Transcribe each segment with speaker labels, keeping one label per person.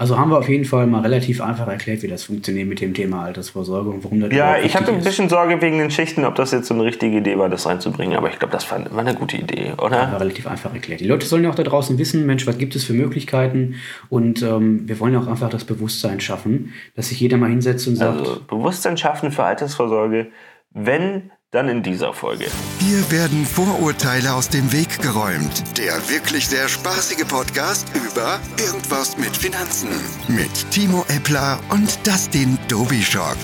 Speaker 1: Also haben wir auf jeden Fall mal relativ einfach erklärt, wie das funktioniert mit dem Thema Altersvorsorge und warum das
Speaker 2: Ja, ich hatte ein bisschen Sorge wegen den Schichten, ob das jetzt so eine richtige Idee war, das reinzubringen. Aber ich glaube, das war eine gute Idee, oder?
Speaker 1: war relativ einfach erklärt. Die Leute sollen ja auch da draußen wissen, Mensch, was gibt es für Möglichkeiten? Und ähm, wir wollen ja auch einfach das Bewusstsein schaffen, dass sich jeder mal hinsetzt und sagt,
Speaker 2: Also Bewusstsein schaffen für Altersvorsorge, wenn, dann in dieser Folge.
Speaker 3: Hier werden Vorurteile aus dem Weg geräumt. Der wirklich sehr spaßige Podcast über Irgendwas mit Finanzen. Mit Timo Eppler und Dustin Dobischock.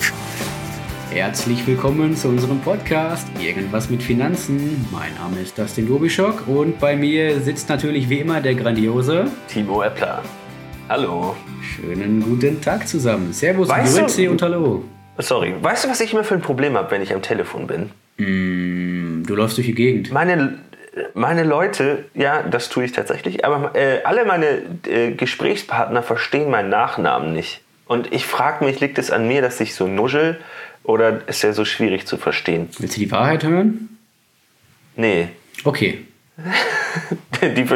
Speaker 1: herzlich willkommen zu unserem Podcast Irgendwas mit Finanzen. Mein Name ist Dustin Dobischock und bei mir sitzt natürlich wie immer der grandiose.
Speaker 2: Timo Eppler. Hallo.
Speaker 1: Schönen guten Tag zusammen. Servus,
Speaker 2: Weißt
Speaker 1: und Hallo.
Speaker 2: Sorry, weißt du, was ich immer für ein Problem habe, wenn ich am Telefon bin?
Speaker 1: Du läufst durch die Gegend.
Speaker 2: Meine, meine Leute, ja, das tue ich tatsächlich, aber äh, alle meine äh, Gesprächspartner verstehen meinen Nachnamen nicht. Und ich frage mich, liegt es an mir, dass ich so nuschel oder ist er so schwierig zu verstehen?
Speaker 1: Willst du die Wahrheit hören?
Speaker 2: Nee.
Speaker 1: Okay.
Speaker 2: Die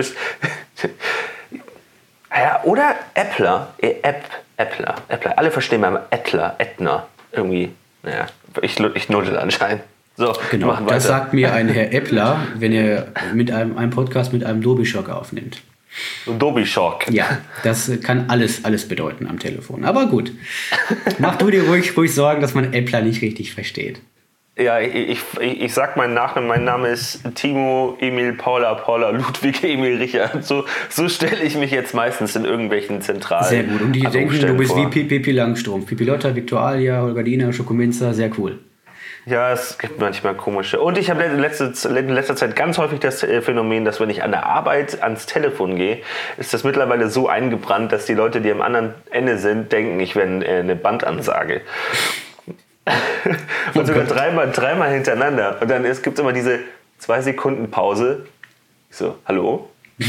Speaker 2: ja, oder Äppler. Äh, Äpp, Äppler. Äppler. Alle verstehen beim Äppler, Ättner. Irgendwie. Naja, ich, ich nuschel anscheinend. So,
Speaker 1: Genau, das sagt mir ein Herr Eppler, wenn er mit einem, einem Podcast mit einem Dobischock aufnimmt.
Speaker 2: Shock.
Speaker 1: Ja, das kann alles, alles bedeuten am Telefon. Aber gut, mach du dir ruhig, ruhig Sorgen, dass man Eppler nicht richtig versteht.
Speaker 2: Ja, ich, ich, ich, sag meinen Nachnamen. Mein Name ist Timo Emil Paula Paula Ludwig Emil Richard. So, so stelle ich mich jetzt meistens in irgendwelchen zentralen
Speaker 1: Sehr gut. Und die denken, du bist
Speaker 2: vor.
Speaker 1: wie Pipi Langstrumpf. Pipi Lotta, Victualia, Olgadina, Schokominza, sehr cool.
Speaker 2: Ja, es gibt manchmal komische. Und ich habe in letzter, letzter Zeit ganz häufig das äh, Phänomen, dass wenn ich an der Arbeit ans Telefon gehe, ist das mittlerweile so eingebrannt, dass die Leute, die am anderen Ende sind, denken, ich wäre äh, eine Bandansage. Und sogar dreimal, dreimal hintereinander. Und dann gibt es immer diese zwei Sekunden Pause. Ich so, hallo?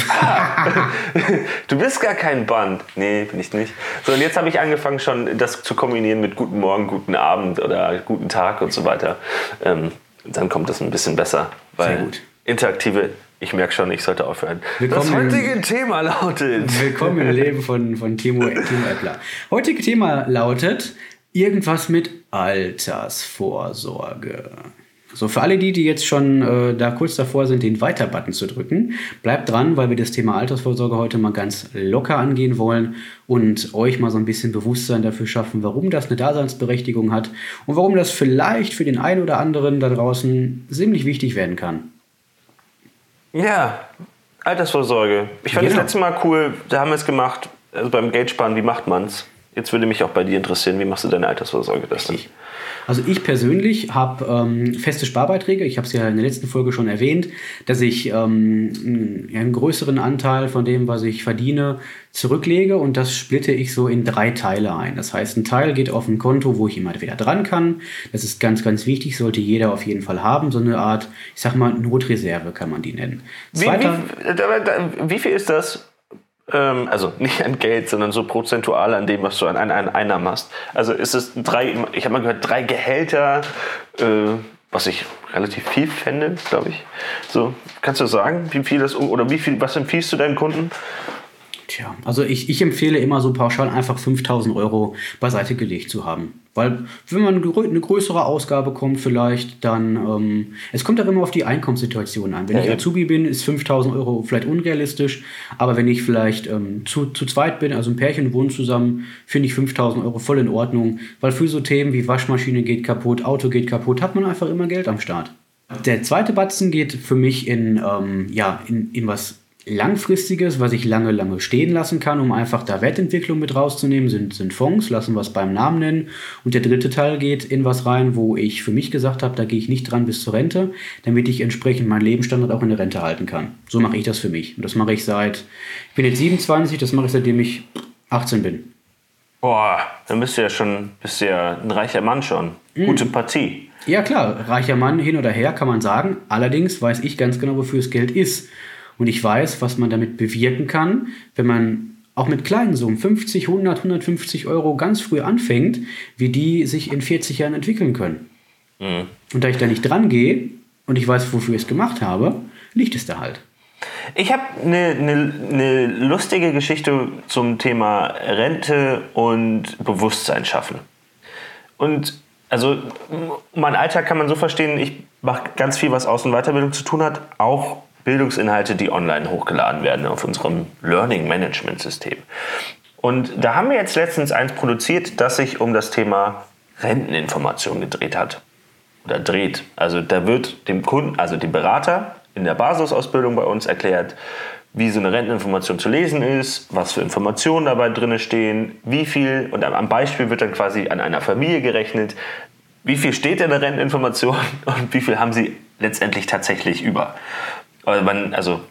Speaker 2: Ah, du bist gar kein Band. Nee, bin ich nicht. So, und jetzt habe ich angefangen, schon das zu kombinieren mit Guten Morgen, Guten Abend oder Guten Tag und so weiter. Ähm, dann kommt das ein bisschen besser.
Speaker 1: Sehr gut.
Speaker 2: interaktive, ich merke schon, ich sollte aufhören.
Speaker 1: Willkommen
Speaker 2: das
Speaker 1: im-
Speaker 2: heutige Thema lautet.
Speaker 1: Willkommen im Leben von, von Timo, Timo Eppler. Heutige Thema lautet irgendwas mit Altersvorsorge. So, für alle die, die jetzt schon äh, da kurz davor sind, den Weiter-Button zu drücken, bleibt dran, weil wir das Thema Altersvorsorge heute mal ganz locker angehen wollen und euch mal so ein bisschen Bewusstsein dafür schaffen, warum das eine Daseinsberechtigung hat und warum das vielleicht für den einen oder anderen da draußen ziemlich wichtig werden kann.
Speaker 2: Ja, Altersvorsorge. Ich fand
Speaker 1: Genau.
Speaker 2: das letzte Mal cool, da haben wir es gemacht, also beim Geldsparen, wie macht man's? Jetzt würde mich auch bei dir interessieren, wie machst du deine Altersvorsorge das denn?
Speaker 1: Also ich persönlich habe ähm, feste Sparbeiträge. Ich habe es ja in der letzten Folge schon erwähnt, dass ich ähm, einen, größeren Anteil von dem, was ich verdiene, zurücklege und das splitte ich so in drei Teile ein. Das heißt, ein Teil geht auf ein Konto, wo ich immer wieder dran kann. Das ist ganz, ganz wichtig, sollte jeder auf jeden Fall haben. So eine Art, ich sag mal, Notreserve kann man die nennen.
Speaker 2: Wie,
Speaker 1: Zweiter,
Speaker 2: wie, wie viel ist das? Ähm, also nicht an Geld, sondern so prozentual an dem, was du an, an, an Einnahmen hast. Also ist es drei, ich habe mal gehört, drei Gehälter, äh, was ich relativ viel fände, glaube ich. So, kannst du sagen, wie viel das oder wie viel, was empfiehlst du deinen Kunden?
Speaker 1: Tja, also ich, ich empfehle immer so pauschal einfach 5000 Euro beiseite gelegt zu haben. Weil wenn man eine größere Ausgabe kommt vielleicht, dann, ähm, es kommt auch immer auf die Einkommenssituation an. Wenn ich
Speaker 2: eben.
Speaker 1: Azubi bin, ist 5000 Euro vielleicht unrealistisch, aber wenn ich vielleicht ähm, zu, zu zweit bin, also ein Pärchen wohnt zusammen, finde ich 5000 Euro voll in Ordnung, weil für so Themen wie Waschmaschine geht kaputt, Auto geht kaputt, hat man einfach immer Geld am Start. Der zweite Batzen geht für mich in, ähm, ja, in, in was Langfristiges, was ich lange, lange stehen lassen kann, um einfach da Wertentwicklung mit rauszunehmen, sind, sind Fonds, lassen wir es beim Namen nennen. Und der dritte Teil geht in was rein, wo ich für mich gesagt habe, da gehe ich nicht dran bis zur Rente, damit ich entsprechend meinen Lebensstandard auch in der Rente halten kann. So mache ich das für mich. Und das mache ich seit, ich bin jetzt 27, das mache ich seitdem ich 18 bin.
Speaker 2: Boah, dann bist du ja schon, bist du ja ein reicher Mann schon. Gute Partie.
Speaker 1: Ja klar, reicher Mann hin oder her kann man sagen. Allerdings weiß ich ganz genau, wofür das Geld ist. Und ich weiß, was man damit bewirken kann, wenn man auch mit kleinen Summen, 50, 100, 150 Euro ganz früh anfängt, wie die sich in 40 Jahren entwickeln können. Und da ich da nicht dran gehe und ich weiß, wofür ich es gemacht habe, liegt es da halt.
Speaker 2: Ich habe eine, eine, eine lustige Geschichte zum Thema Rente und Bewusstsein schaffen. Und also mein Alltag kann man so verstehen, ich mache ganz viel, was Aus- und Weiterbildung zu tun hat, auch Bildungsinhalte, die online hochgeladen werden auf unserem Learning Management System. Und da haben wir jetzt letztens eins produziert, das sich um das Thema Renteninformation gedreht hat. Oder dreht. Also da wird dem Kunden, also dem Berater in der Basisausbildung bei uns erklärt, wie so eine Renteninformation zu lesen ist, was für Informationen dabei drin stehen, wie viel, und am Beispiel wird dann quasi an einer Familie gerechnet, wie viel steht in der Renteninformation und wie viel haben sie letztendlich tatsächlich über. Also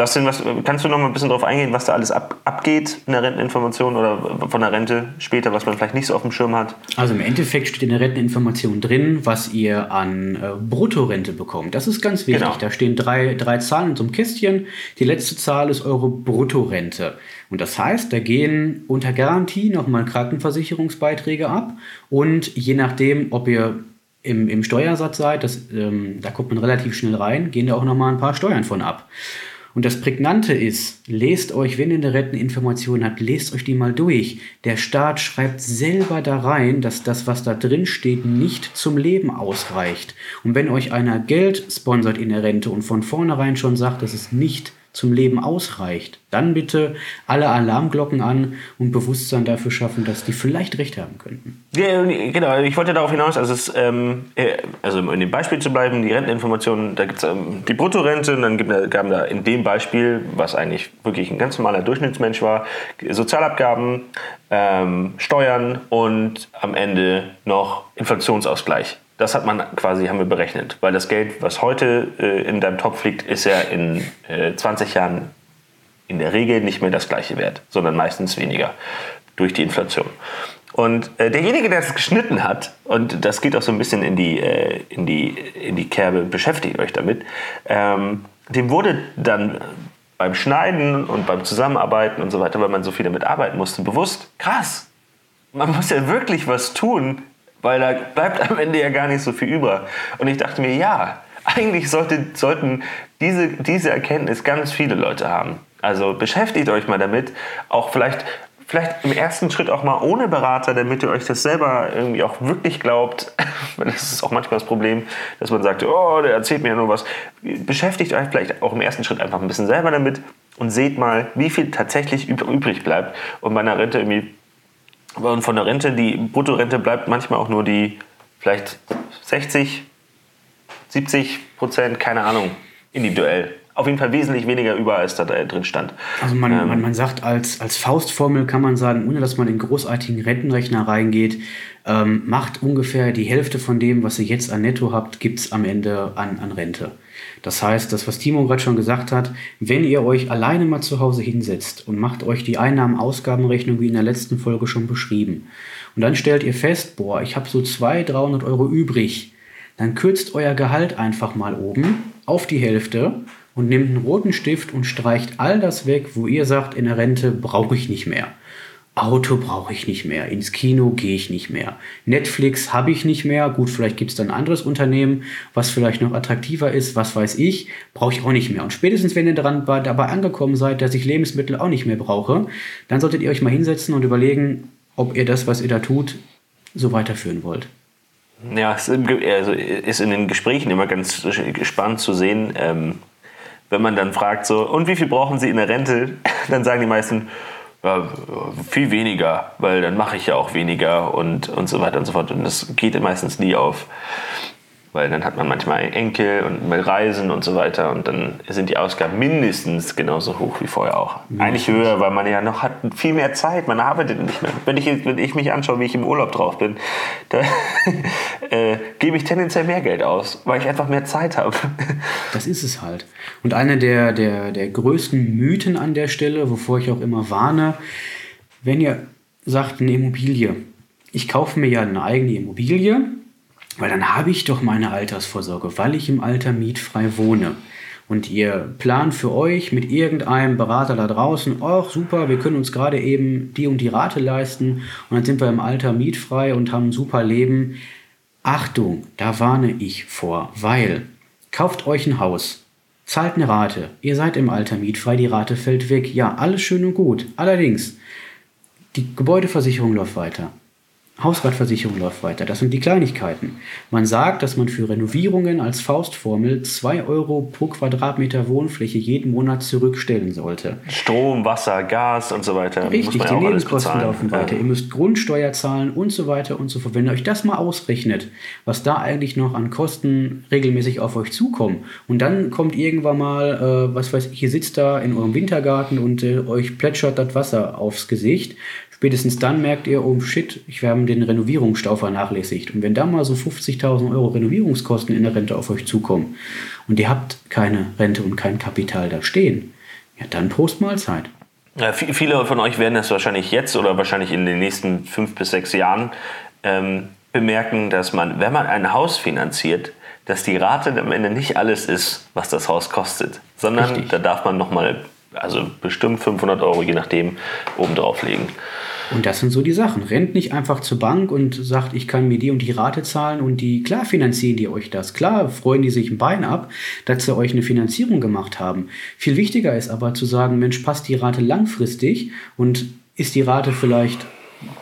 Speaker 2: das sind was, kannst du noch mal ein bisschen darauf eingehen, was da alles ab, abgeht in der Renteninformation oder von der Rente später, was man vielleicht nicht so auf dem Schirm hat?
Speaker 1: Also im Endeffekt steht in der Renteninformation drin, was ihr an äh, Bruttorente bekommt. Das ist ganz wichtig. Genau. Da stehen drei, drei Zahlen in so einem Kästchen. Die letzte Zahl ist eure Bruttorente. Und das heißt, da gehen unter Garantie nochmal Krankenversicherungsbeiträge ab. Und je nachdem, ob ihr im, im Steuersatz seid, das, ähm, da kommt man relativ schnell rein, gehen da auch nochmal ein paar Steuern von ab. Und das Prägnante ist, lest euch, wenn ihr eine Renteninformation habt, lest euch die mal durch. Der Staat schreibt selber da rein, dass das, was da drin steht, nicht zum Leben ausreicht. Und wenn euch einer Geld sponsert in der Rente und von vornherein schon sagt, dass es nicht zum Leben ausreicht, dann bitte alle Alarmglocken an und Bewusstsein dafür schaffen, dass die vielleicht recht haben könnten.
Speaker 2: Ja, genau, ich wollte darauf hinaus, also, es, ähm, äh, also in dem Beispiel zu bleiben, die Renteninformationen, da gibt es ähm, die Bruttorente, und dann gibt, gab da in dem Beispiel, was eigentlich wirklich ein ganz normaler Durchschnittsmensch war, Sozialabgaben, ähm, Steuern und am Ende noch Inflationsausgleich. Das hat man quasi, haben wir berechnet, weil das Geld, was heute äh, in deinem Topf liegt, ist ja in äh, 20 Jahren in der Regel nicht mehr das gleiche Wert, sondern meistens weniger durch die Inflation. Und äh, derjenige, der es geschnitten hat, und das geht auch so ein bisschen in die, äh, in die, in die Kerbe, beschäftigt euch damit, ähm, dem wurde dann beim Schneiden und beim Zusammenarbeiten und so weiter, weil man so viel damit arbeiten musste, bewusst, krass, man muss ja wirklich was tun, weil da bleibt am Ende ja gar nicht so viel über. Und ich dachte mir, ja, eigentlich sollte, sollten diese, diese Erkenntnis ganz viele Leute haben. Also beschäftigt euch mal damit, auch vielleicht, vielleicht im ersten Schritt auch mal ohne Berater, damit ihr euch das selber irgendwie auch wirklich glaubt. Das ist auch manchmal das Problem, dass man sagt, oh, der erzählt mir ja nur was. Beschäftigt euch vielleicht auch im ersten Schritt einfach ein bisschen selber damit und seht mal, wie viel tatsächlich übrig bleibt. Und bei einer Rente irgendwie und von der Rente, die Bruttorente bleibt manchmal auch nur die vielleicht 60, 70 Prozent, keine Ahnung, individuell. Auf jeden Fall wesentlich weniger über, als da drin stand.
Speaker 1: Also man, ähm, man, man sagt, als, als Faustformel kann man sagen, ohne dass man in großartigen Rentenrechner reingeht, ähm, macht ungefähr die Hälfte von dem, was ihr jetzt an Netto habt, gibt es am Ende an, an Rente. Das heißt, das, was Timo gerade schon gesagt hat, wenn ihr euch alleine mal zu Hause hinsetzt und macht euch die Einnahmen-Ausgabenrechnung wie in der letzten Folge schon beschrieben und dann stellt ihr fest, boah, ich habe so 200, 300 Euro übrig, dann kürzt euer Gehalt einfach mal oben auf die Hälfte und nehmt einen roten Stift und streicht all das weg, wo ihr sagt, in der Rente brauche ich nicht mehr. Auto brauche ich nicht mehr, ins Kino gehe ich nicht mehr, Netflix habe ich nicht mehr, gut, vielleicht gibt es dann ein anderes Unternehmen, was vielleicht noch attraktiver ist, was weiß ich, brauche ich auch nicht mehr. Und spätestens, wenn ihr daran, dabei angekommen seid, dass ich Lebensmittel auch nicht mehr brauche, dann solltet ihr euch mal hinsetzen und überlegen, ob ihr das, was ihr da tut, so weiterführen wollt.
Speaker 2: Ja, es also, ist in den Gesprächen immer ganz spannend zu sehen, ähm, wenn man dann fragt, so, und wie viel brauchen Sie in der Rente? Dann sagen die meisten, ja, viel weniger, weil dann mache ich ja auch weniger und, und so weiter und so fort. Und das geht meistens nie auf weil dann hat man manchmal Enkel und will reisen und so weiter und dann sind die Ausgaben mindestens genauso hoch wie vorher auch. Mindestens. Eigentlich höher, weil man ja noch hat viel mehr Zeit, man arbeitet nicht mehr. Wenn ich, wenn ich mich anschaue, wie ich im Urlaub drauf bin, da äh, gebe ich tendenziell mehr Geld aus, weil ich einfach mehr Zeit habe.
Speaker 1: Das ist es halt. Und einer der, der, der größten Mythen an der Stelle, wovor ich auch immer warne, wenn ihr sagt, eine Immobilie, ich kaufe mir ja eine eigene Immobilie, weil dann habe ich doch meine Altersvorsorge, weil ich im Alter mietfrei wohne. Und ihr plant für euch mit irgendeinem Berater da draußen, ach super, wir können uns gerade eben die und die Rate leisten und dann sind wir im Alter mietfrei und haben ein super Leben. Achtung, da warne ich vor, weil kauft euch ein Haus, zahlt eine Rate. Ihr seid im Alter mietfrei, die Rate fällt weg. Ja, alles schön und gut. Allerdings, die Gebäudeversicherung läuft weiter. Hausratversicherung läuft weiter. Das sind die Kleinigkeiten. Man sagt, dass man für Renovierungen als Faustformel 2 Euro pro Quadratmeter Wohnfläche jeden Monat zurückstellen sollte.
Speaker 2: Strom, Wasser, Gas und so weiter.
Speaker 1: Richtig, die Nebenkosten laufen weiter. Ihr müsst Grundsteuer zahlen und so weiter und so fort. Wenn ihr euch das mal ausrechnet, was da eigentlich noch an Kosten regelmäßig auf euch zukommen, und dann kommt irgendwann mal, äh, was weiß ich, ihr sitzt da in eurem Wintergarten und äh, euch plätschert das Wasser aufs Gesicht, Spätestens dann merkt ihr, oh shit, ich habe den Renovierungsstau vernachlässigt. Und wenn da mal so 50.000 Euro Renovierungskosten in der Rente auf euch zukommen und ihr habt keine Rente und kein Kapital da stehen, ja, dann Prost Mahlzeit.
Speaker 2: Ja, viele von euch werden das wahrscheinlich jetzt oder wahrscheinlich in den nächsten fünf bis sechs Jahren ähm, bemerken, dass man, wenn man ein Haus finanziert, dass die Rate am Ende nicht alles ist, was das Haus kostet, sondern Richtig. da darf man nochmal, also bestimmt 500 Euro, je nachdem, obendrauf legen.
Speaker 1: Und das sind so die Sachen. Rennt nicht einfach zur Bank und sagt, ich kann mir die und die Rate zahlen und die, klar finanzieren die euch das. Klar freuen die sich ein Bein ab, dass sie euch eine Finanzierung gemacht haben. Viel wichtiger ist aber zu sagen, Mensch, passt die Rate langfristig und ist die Rate vielleicht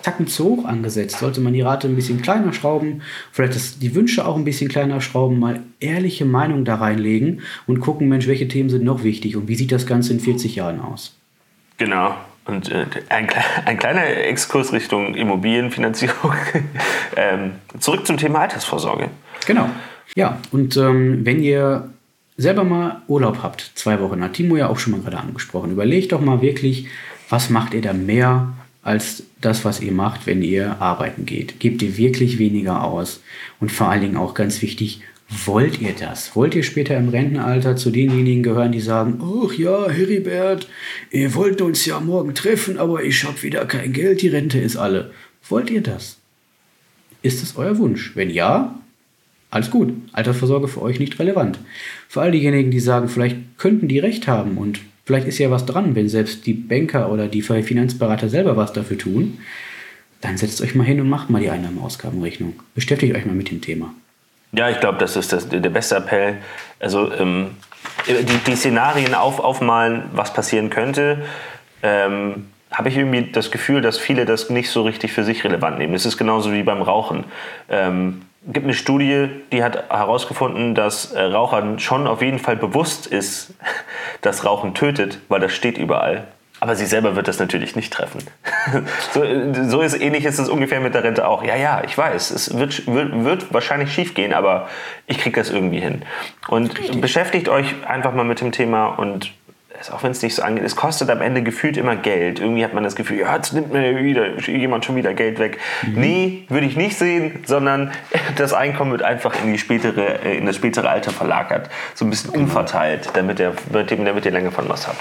Speaker 1: Tacken zu hoch angesetzt. Sollte man die Rate ein bisschen kleiner schrauben, vielleicht das, die Wünsche auch ein bisschen kleiner schrauben, mal ehrliche Meinung da reinlegen und gucken, Mensch, welche Themen sind noch wichtig und wie sieht das Ganze in 40 Jahren aus?
Speaker 2: Genau. Und äh, ein, ein, kleiner Exkurs Richtung Immobilienfinanzierung. ähm, zurück zum Thema Altersvorsorge.
Speaker 1: Genau. Ja, und ähm, wenn ihr selber mal Urlaub habt, zwei Wochen, hat Timo ja auch schon mal gerade angesprochen, überlegt doch mal wirklich, was macht ihr da mehr als das, was ihr macht, wenn ihr arbeiten geht? Gebt ihr wirklich weniger aus? Und vor allen Dingen auch ganz wichtig, Wollt ihr das? Wollt ihr später im Rentenalter zu denjenigen gehören, die sagen, ach ja, Heribert, ihr wollt uns ja morgen treffen, aber ich habe wieder kein Geld, die Rente ist alle. Wollt ihr das? Ist es euer Wunsch? Wenn ja, alles gut. Altersvorsorge für euch nicht relevant. Für all diejenigen, die sagen, vielleicht könnten die recht haben und vielleicht ist ja was dran, wenn selbst die Banker oder die Finanzberater selber was dafür tun, dann setzt euch mal hin und macht mal die Einnahmeausgabenrechnung. Beschäftigt euch mal mit dem Thema.
Speaker 2: Ja, ich glaube, das ist das, der beste Appell. Also ähm, die, die, Szenarien auf, aufmalen, was passieren könnte. Ähm, habe ich irgendwie das Gefühl, dass viele das nicht so richtig für sich relevant nehmen. Es ist genauso wie beim Rauchen. Ähm, gibt eine Studie, die hat herausgefunden, dass äh, Rauchern schon auf jeden Fall bewusst ist, dass Rauchen tötet, weil das steht überall. Aber sie selber wird das natürlich nicht treffen. so, so ist ähnlich ist es ungefähr mit der Rente auch. Ja, ja, ich weiß, es wird, wird, wird wahrscheinlich schief gehen, aber ich kriege das irgendwie hin. Und Richtig. beschäftigt euch einfach mal mit dem Thema und auch wenn es nicht so angeht, es kostet am Ende gefühlt immer Geld. Irgendwie hat man das Gefühl, ja, jetzt nimmt mir wieder, jemand schon wieder Geld weg. Mhm. Nee, würde ich nicht sehen, sondern das Einkommen wird einfach in, die spätere, äh, in das spätere Alter verlagert. So ein bisschen umverteilt, damit ihr, damit ihr länger von was habt.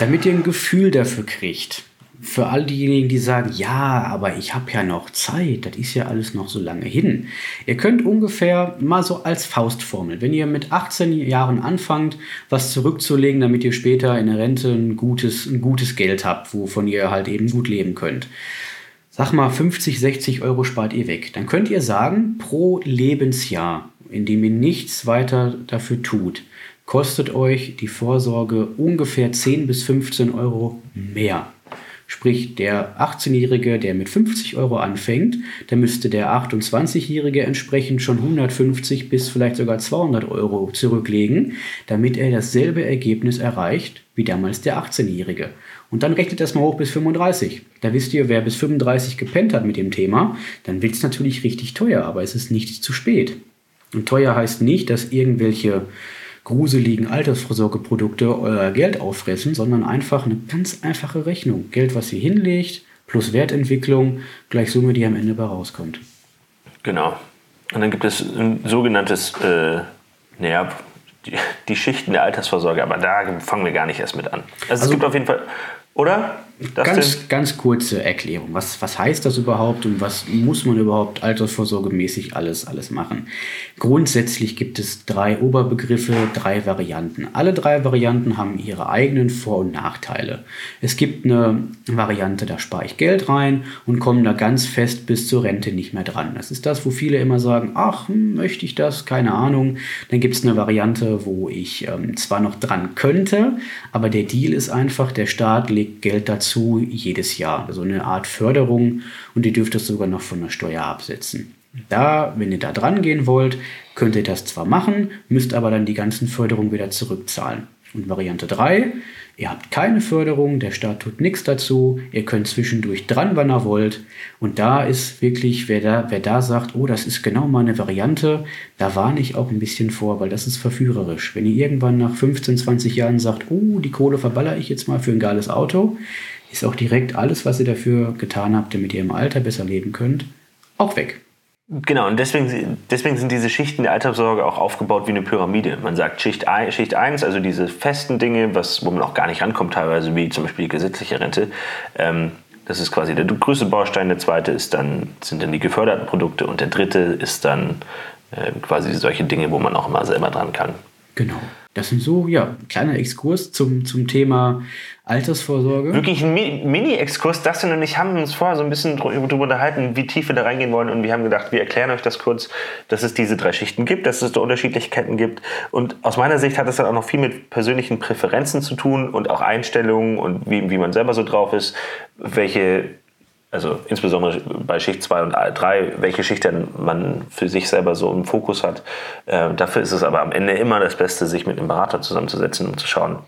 Speaker 1: Damit ihr ein Gefühl dafür kriegt. Für all diejenigen, die sagen, ja, aber ich habe ja noch Zeit, das ist ja alles noch so lange hin. Ihr könnt ungefähr mal so als Faustformel, wenn ihr mit 18 Jahren anfangt, was zurückzulegen, damit ihr später in der Rente ein gutes, ein gutes Geld habt, wovon ihr halt eben gut leben könnt. Sag mal, 50, 60 Euro spart ihr weg. Dann könnt ihr sagen, pro Lebensjahr, in dem ihr nichts weiter dafür tut, kostet euch die Vorsorge ungefähr 10 bis 15 Euro mehr. Sprich, der 18-Jährige, der mit 50 Euro anfängt, der müsste der 28-Jährige entsprechend schon 150 bis vielleicht sogar 200 Euro zurücklegen, damit er dasselbe Ergebnis erreicht wie damals der 18-Jährige. Und dann rechnet das mal hoch bis 35. Da wisst ihr, wer bis 35 gepennt hat mit dem Thema, dann wird es natürlich richtig teuer, aber es ist nicht zu spät. Und teuer heißt nicht, dass irgendwelche gruseligen Altersvorsorgeprodukte euer Geld auffressen, sondern einfach eine ganz einfache Rechnung. Geld, was ihr hinlegt, plus Wertentwicklung, gleich Summe, die am Ende bei rauskommt.
Speaker 2: Genau. Und dann gibt es ein sogenanntes, äh, naja, die, die, Schichten der Altersvorsorge, aber da fangen wir gar nicht erst mit an. Also, also es gibt auf jeden Fall, oder?
Speaker 1: Ganz, ganz kurze Erklärung. Was, was heißt das überhaupt und was muss man überhaupt altersvorsorgemäßig alles, alles machen? Grundsätzlich gibt es drei Oberbegriffe, drei Varianten. Alle drei Varianten haben ihre eigenen Vor- und Nachteile. Es gibt eine Variante, da spare ich Geld rein und komme da ganz fest bis zur Rente nicht mehr dran. Das ist das, wo viele immer sagen, ach, hm, möchte ich das? Keine Ahnung. Dann gibt es eine Variante, wo ich ähm, zwar noch dran könnte, aber der Deal ist einfach, der Staat legt Geld dazu jedes Jahr. Also eine Art Förderung und ihr dürft das sogar noch von der Steuer absetzen. Da, wenn ihr da dran gehen wollt, könnt ihr das zwar machen, müsst aber dann die ganzen Förderungen wieder zurückzahlen. Und Variante 3, ihr habt keine Förderung, der Staat tut nichts dazu, ihr könnt zwischendurch dran, wann ihr wollt. Und da ist wirklich, wer da, wer da sagt, oh, das ist genau meine Variante, da warne ich auch ein bisschen vor, weil das ist verführerisch. Wenn ihr irgendwann nach 15, 20 Jahren sagt, oh, die Kohle verballer ich jetzt mal für ein geiles Auto, ist auch direkt alles, was ihr dafür getan habt, damit ihr im Alter besser leben könnt, auch weg.
Speaker 2: Genau, und deswegen, deswegen sind diese Schichten der Alterssorge auch aufgebaut wie eine Pyramide. Man sagt Schicht, Schicht 1, also diese festen Dinge, was, wo man auch gar nicht rankommt, teilweise wie zum Beispiel die gesetzliche Rente. Ähm, das ist quasi der größte Baustein. Der zweite ist dann, sind dann die geförderten Produkte und der dritte ist dann äh, quasi solche Dinge, wo man auch immer selber dran kann.
Speaker 1: Genau. Das sind so, ja, ein kleiner Exkurs zum, zum Thema Altersvorsorge.
Speaker 2: Wirklich ein Mini-Exkurs. Dustin und ich haben uns vorher so ein bisschen darüber unterhalten, wie tief wir da reingehen wollen. Und wir haben gedacht, wir erklären euch das kurz, dass es diese drei Schichten gibt, dass es da Unterschiedlichkeiten gibt. Und aus meiner Sicht hat es dann auch noch viel mit persönlichen Präferenzen zu tun und auch Einstellungen und wie, wie man selber so drauf ist, welche also insbesondere bei Schicht 2 und 3, welche Schicht denn man für sich selber so im Fokus hat. Äh, dafür ist es aber am Ende immer das Beste, sich mit einem Berater zusammenzusetzen und zu schauen,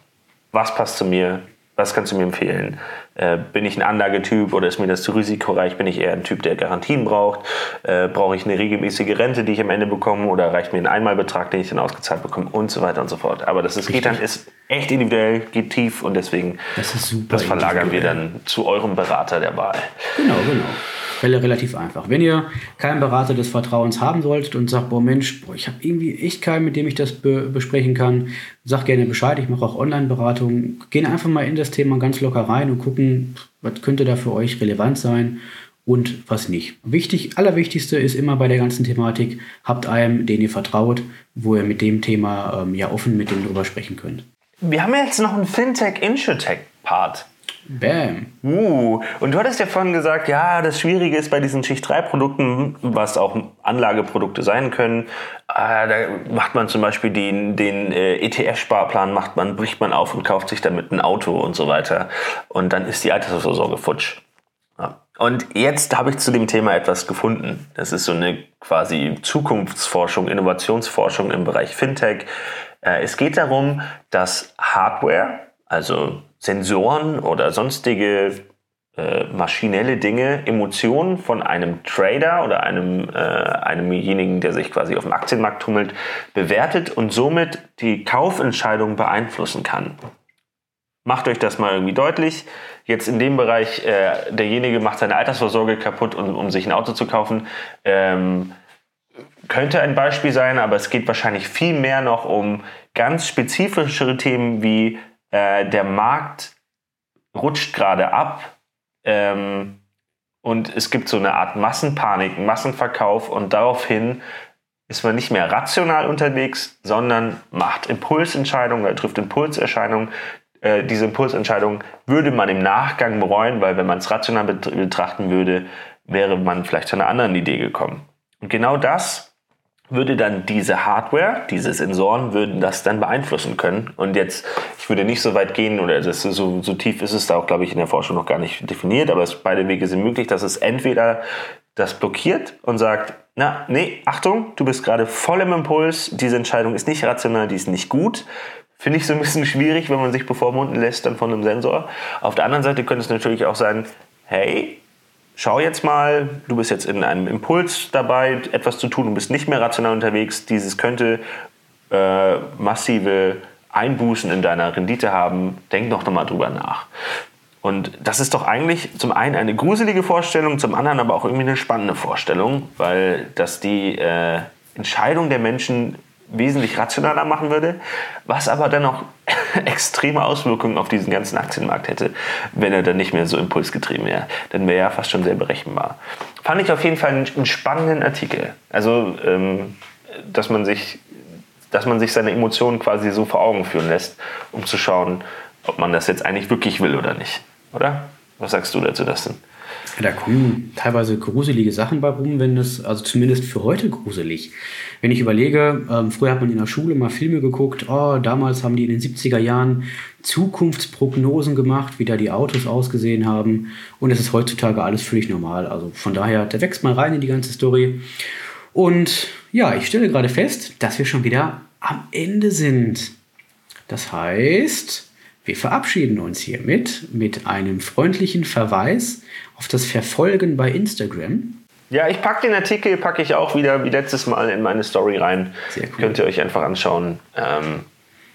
Speaker 2: was passt zu mir, was kannst du mir empfehlen? Äh, bin ich ein Anlagetyp oder ist mir das zu risikoreich? Bin ich eher ein Typ, der Garantien braucht? Äh, brauche ich eine regelmäßige Rente, die ich am Ende bekomme? Oder reicht mir ein Einmalbetrag, den ich dann ausgezahlt bekomme? Und so weiter und so fort. Aber das ist, geht dann, ist echt individuell, geht tief und deswegen
Speaker 1: das, ist super
Speaker 2: das verlagern wir dann zu eurem Berater der Wahl.
Speaker 1: Genau, genau. Fälle relativ einfach. Wenn ihr keinen Berater des Vertrauens haben solltet und sagt, boah Mensch, boah, ich habe irgendwie echt keinen, mit dem ich das be besprechen kann, sagt gerne Bescheid. Ich mache auch Online-Beratung. Gehen einfach mal in das Thema ganz locker rein und gucken, was könnte da für euch relevant sein und was nicht. Wichtig, allerwichtigste ist immer bei der ganzen Thematik, habt einen, den ihr vertraut, wo ihr mit dem Thema ähm, ja offen mit dem drüber sprechen könnt.
Speaker 2: Wir haben jetzt noch einen Fintech-Insurtech-Part.
Speaker 1: Bam.
Speaker 2: Uh, und du hattest ja vorhin gesagt, ja, das Schwierige ist bei diesen Schicht-3-Produkten, was auch Anlageprodukte sein können, äh, da macht man zum Beispiel den, den äh, ETF-Sparplan, macht man, bricht man auf und kauft sich damit ein Auto und so weiter. Und dann ist die Altersvorsorge futsch. Ja. Und jetzt habe ich zu dem Thema etwas gefunden. Das ist so eine quasi Zukunftsforschung, Innovationsforschung im Bereich Fintech. Äh, es geht darum, dass Hardware, also Sensoren oder sonstige äh, maschinelle Dinge, Emotionen von einem Trader oder einem, äh, einemjenigen, der sich quasi auf dem Aktienmarkt tummelt, bewertet und somit die Kaufentscheidung beeinflussen kann. Macht euch das mal irgendwie deutlich. Jetzt in dem Bereich, äh, derjenige macht seine Altersvorsorge kaputt, um, um sich ein Auto zu kaufen. Ähm, könnte ein Beispiel sein, aber es geht wahrscheinlich viel mehr noch um ganz spezifischere Themen wie äh, der Markt rutscht gerade ab ähm, und es gibt so eine Art Massenpanik, Massenverkauf und daraufhin ist man nicht mehr rational unterwegs, sondern macht Impulsentscheidungen trifft Impulserscheinungen. Äh, diese Impulsentscheidung würde man im Nachgang bereuen, weil wenn man es rational betrachten würde, wäre man vielleicht zu einer anderen Idee gekommen. Und genau das würde dann diese Hardware, diese Sensoren, würden das dann beeinflussen können. Und jetzt, ich würde nicht so weit gehen, oder das so, so tief ist es da auch, glaube ich, in der Forschung noch gar nicht definiert, aber es, beide Wege sind möglich, dass es entweder das blockiert und sagt, na, nee, Achtung, du bist gerade voll im Impuls, diese Entscheidung ist nicht rational, die ist nicht gut. Finde ich so ein bisschen schwierig, wenn man sich bevormunden lässt dann von einem Sensor. Auf der anderen Seite könnte es natürlich auch sein, hey, schau jetzt mal, du bist jetzt in einem Impuls dabei, etwas zu tun, du bist nicht mehr rational unterwegs, dieses könnte äh, massive Einbußen in deiner Rendite haben, denk doch nochmal drüber nach. Und das ist doch eigentlich zum einen eine gruselige Vorstellung, zum anderen aber auch irgendwie eine spannende Vorstellung, weil das die äh, Entscheidung der Menschen wesentlich rationaler machen würde, was aber dann auch extreme Auswirkungen auf diesen ganzen Aktienmarkt hätte, wenn er dann nicht mehr so impulsgetrieben wäre. Dann wäre er fast schon sehr berechenbar. Fand ich auf jeden Fall einen, spannenden Artikel. Also, ähm, dass man sich dass man sich seine Emotionen quasi so vor Augen führen lässt, um zu schauen, ob man das jetzt eigentlich wirklich will oder nicht. Oder? Was sagst du dazu, Dustin?
Speaker 1: Da kommen teilweise gruselige Sachen bei rum, wenn das, also zumindest für heute gruselig. Wenn ich überlege, ähm, früher hat man in der Schule mal Filme geguckt, oh, damals haben die in den 70er Jahren Zukunftsprognosen gemacht, wie da die Autos ausgesehen haben. Und es ist heutzutage alles völlig normal. Also von daher, da wächst mal rein in die ganze Story. Und ja, ich stelle gerade fest, dass wir schon wieder am Ende sind. Das heißt, wir verabschieden uns hiermit mit einem freundlichen Verweis auf das Verfolgen bei Instagram.
Speaker 2: Ja, ich packe den Artikel, packe ich auch wieder wie letztes Mal in meine Story rein. Sehr cool. Könnt ihr euch einfach anschauen. Ähm,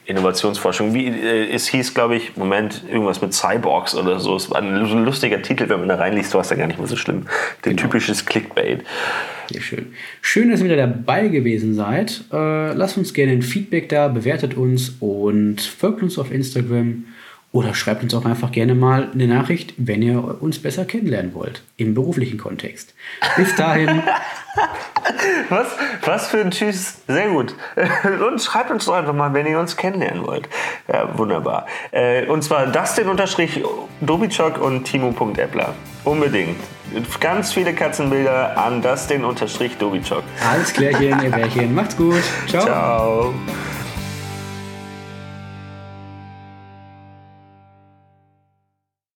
Speaker 2: Innovationsforschung. Wie, äh, es hieß, glaube ich, Moment, irgendwas mit Cyborgs oder so. Es war ein lustiger Titel, wenn man da reinliest, war es ja gar nicht mehr so schlimm. Der genau. typisches Clickbait.
Speaker 1: Sehr schön. Schön, dass ihr wieder dabei gewesen seid. Äh, lasst uns gerne ein Feedback da, bewertet uns und folgt uns auf Instagram. Oder schreibt uns auch einfach gerne mal eine Nachricht, wenn ihr uns besser kennenlernen wollt, im beruflichen Kontext. Bis dahin.
Speaker 2: was, was für ein Tschüss. Sehr gut. Und schreibt uns doch einfach mal, wenn ihr uns kennenlernen wollt. Ja, wunderbar. Äh, und zwar Dustin-Dobitschok und Timo.eppler. Unbedingt. Ganz viele Katzenbilder an Dustin-Dobitschok.
Speaker 1: Alles klärchen, ihr Bärchen. Macht's gut. Ciao.
Speaker 2: Ciao.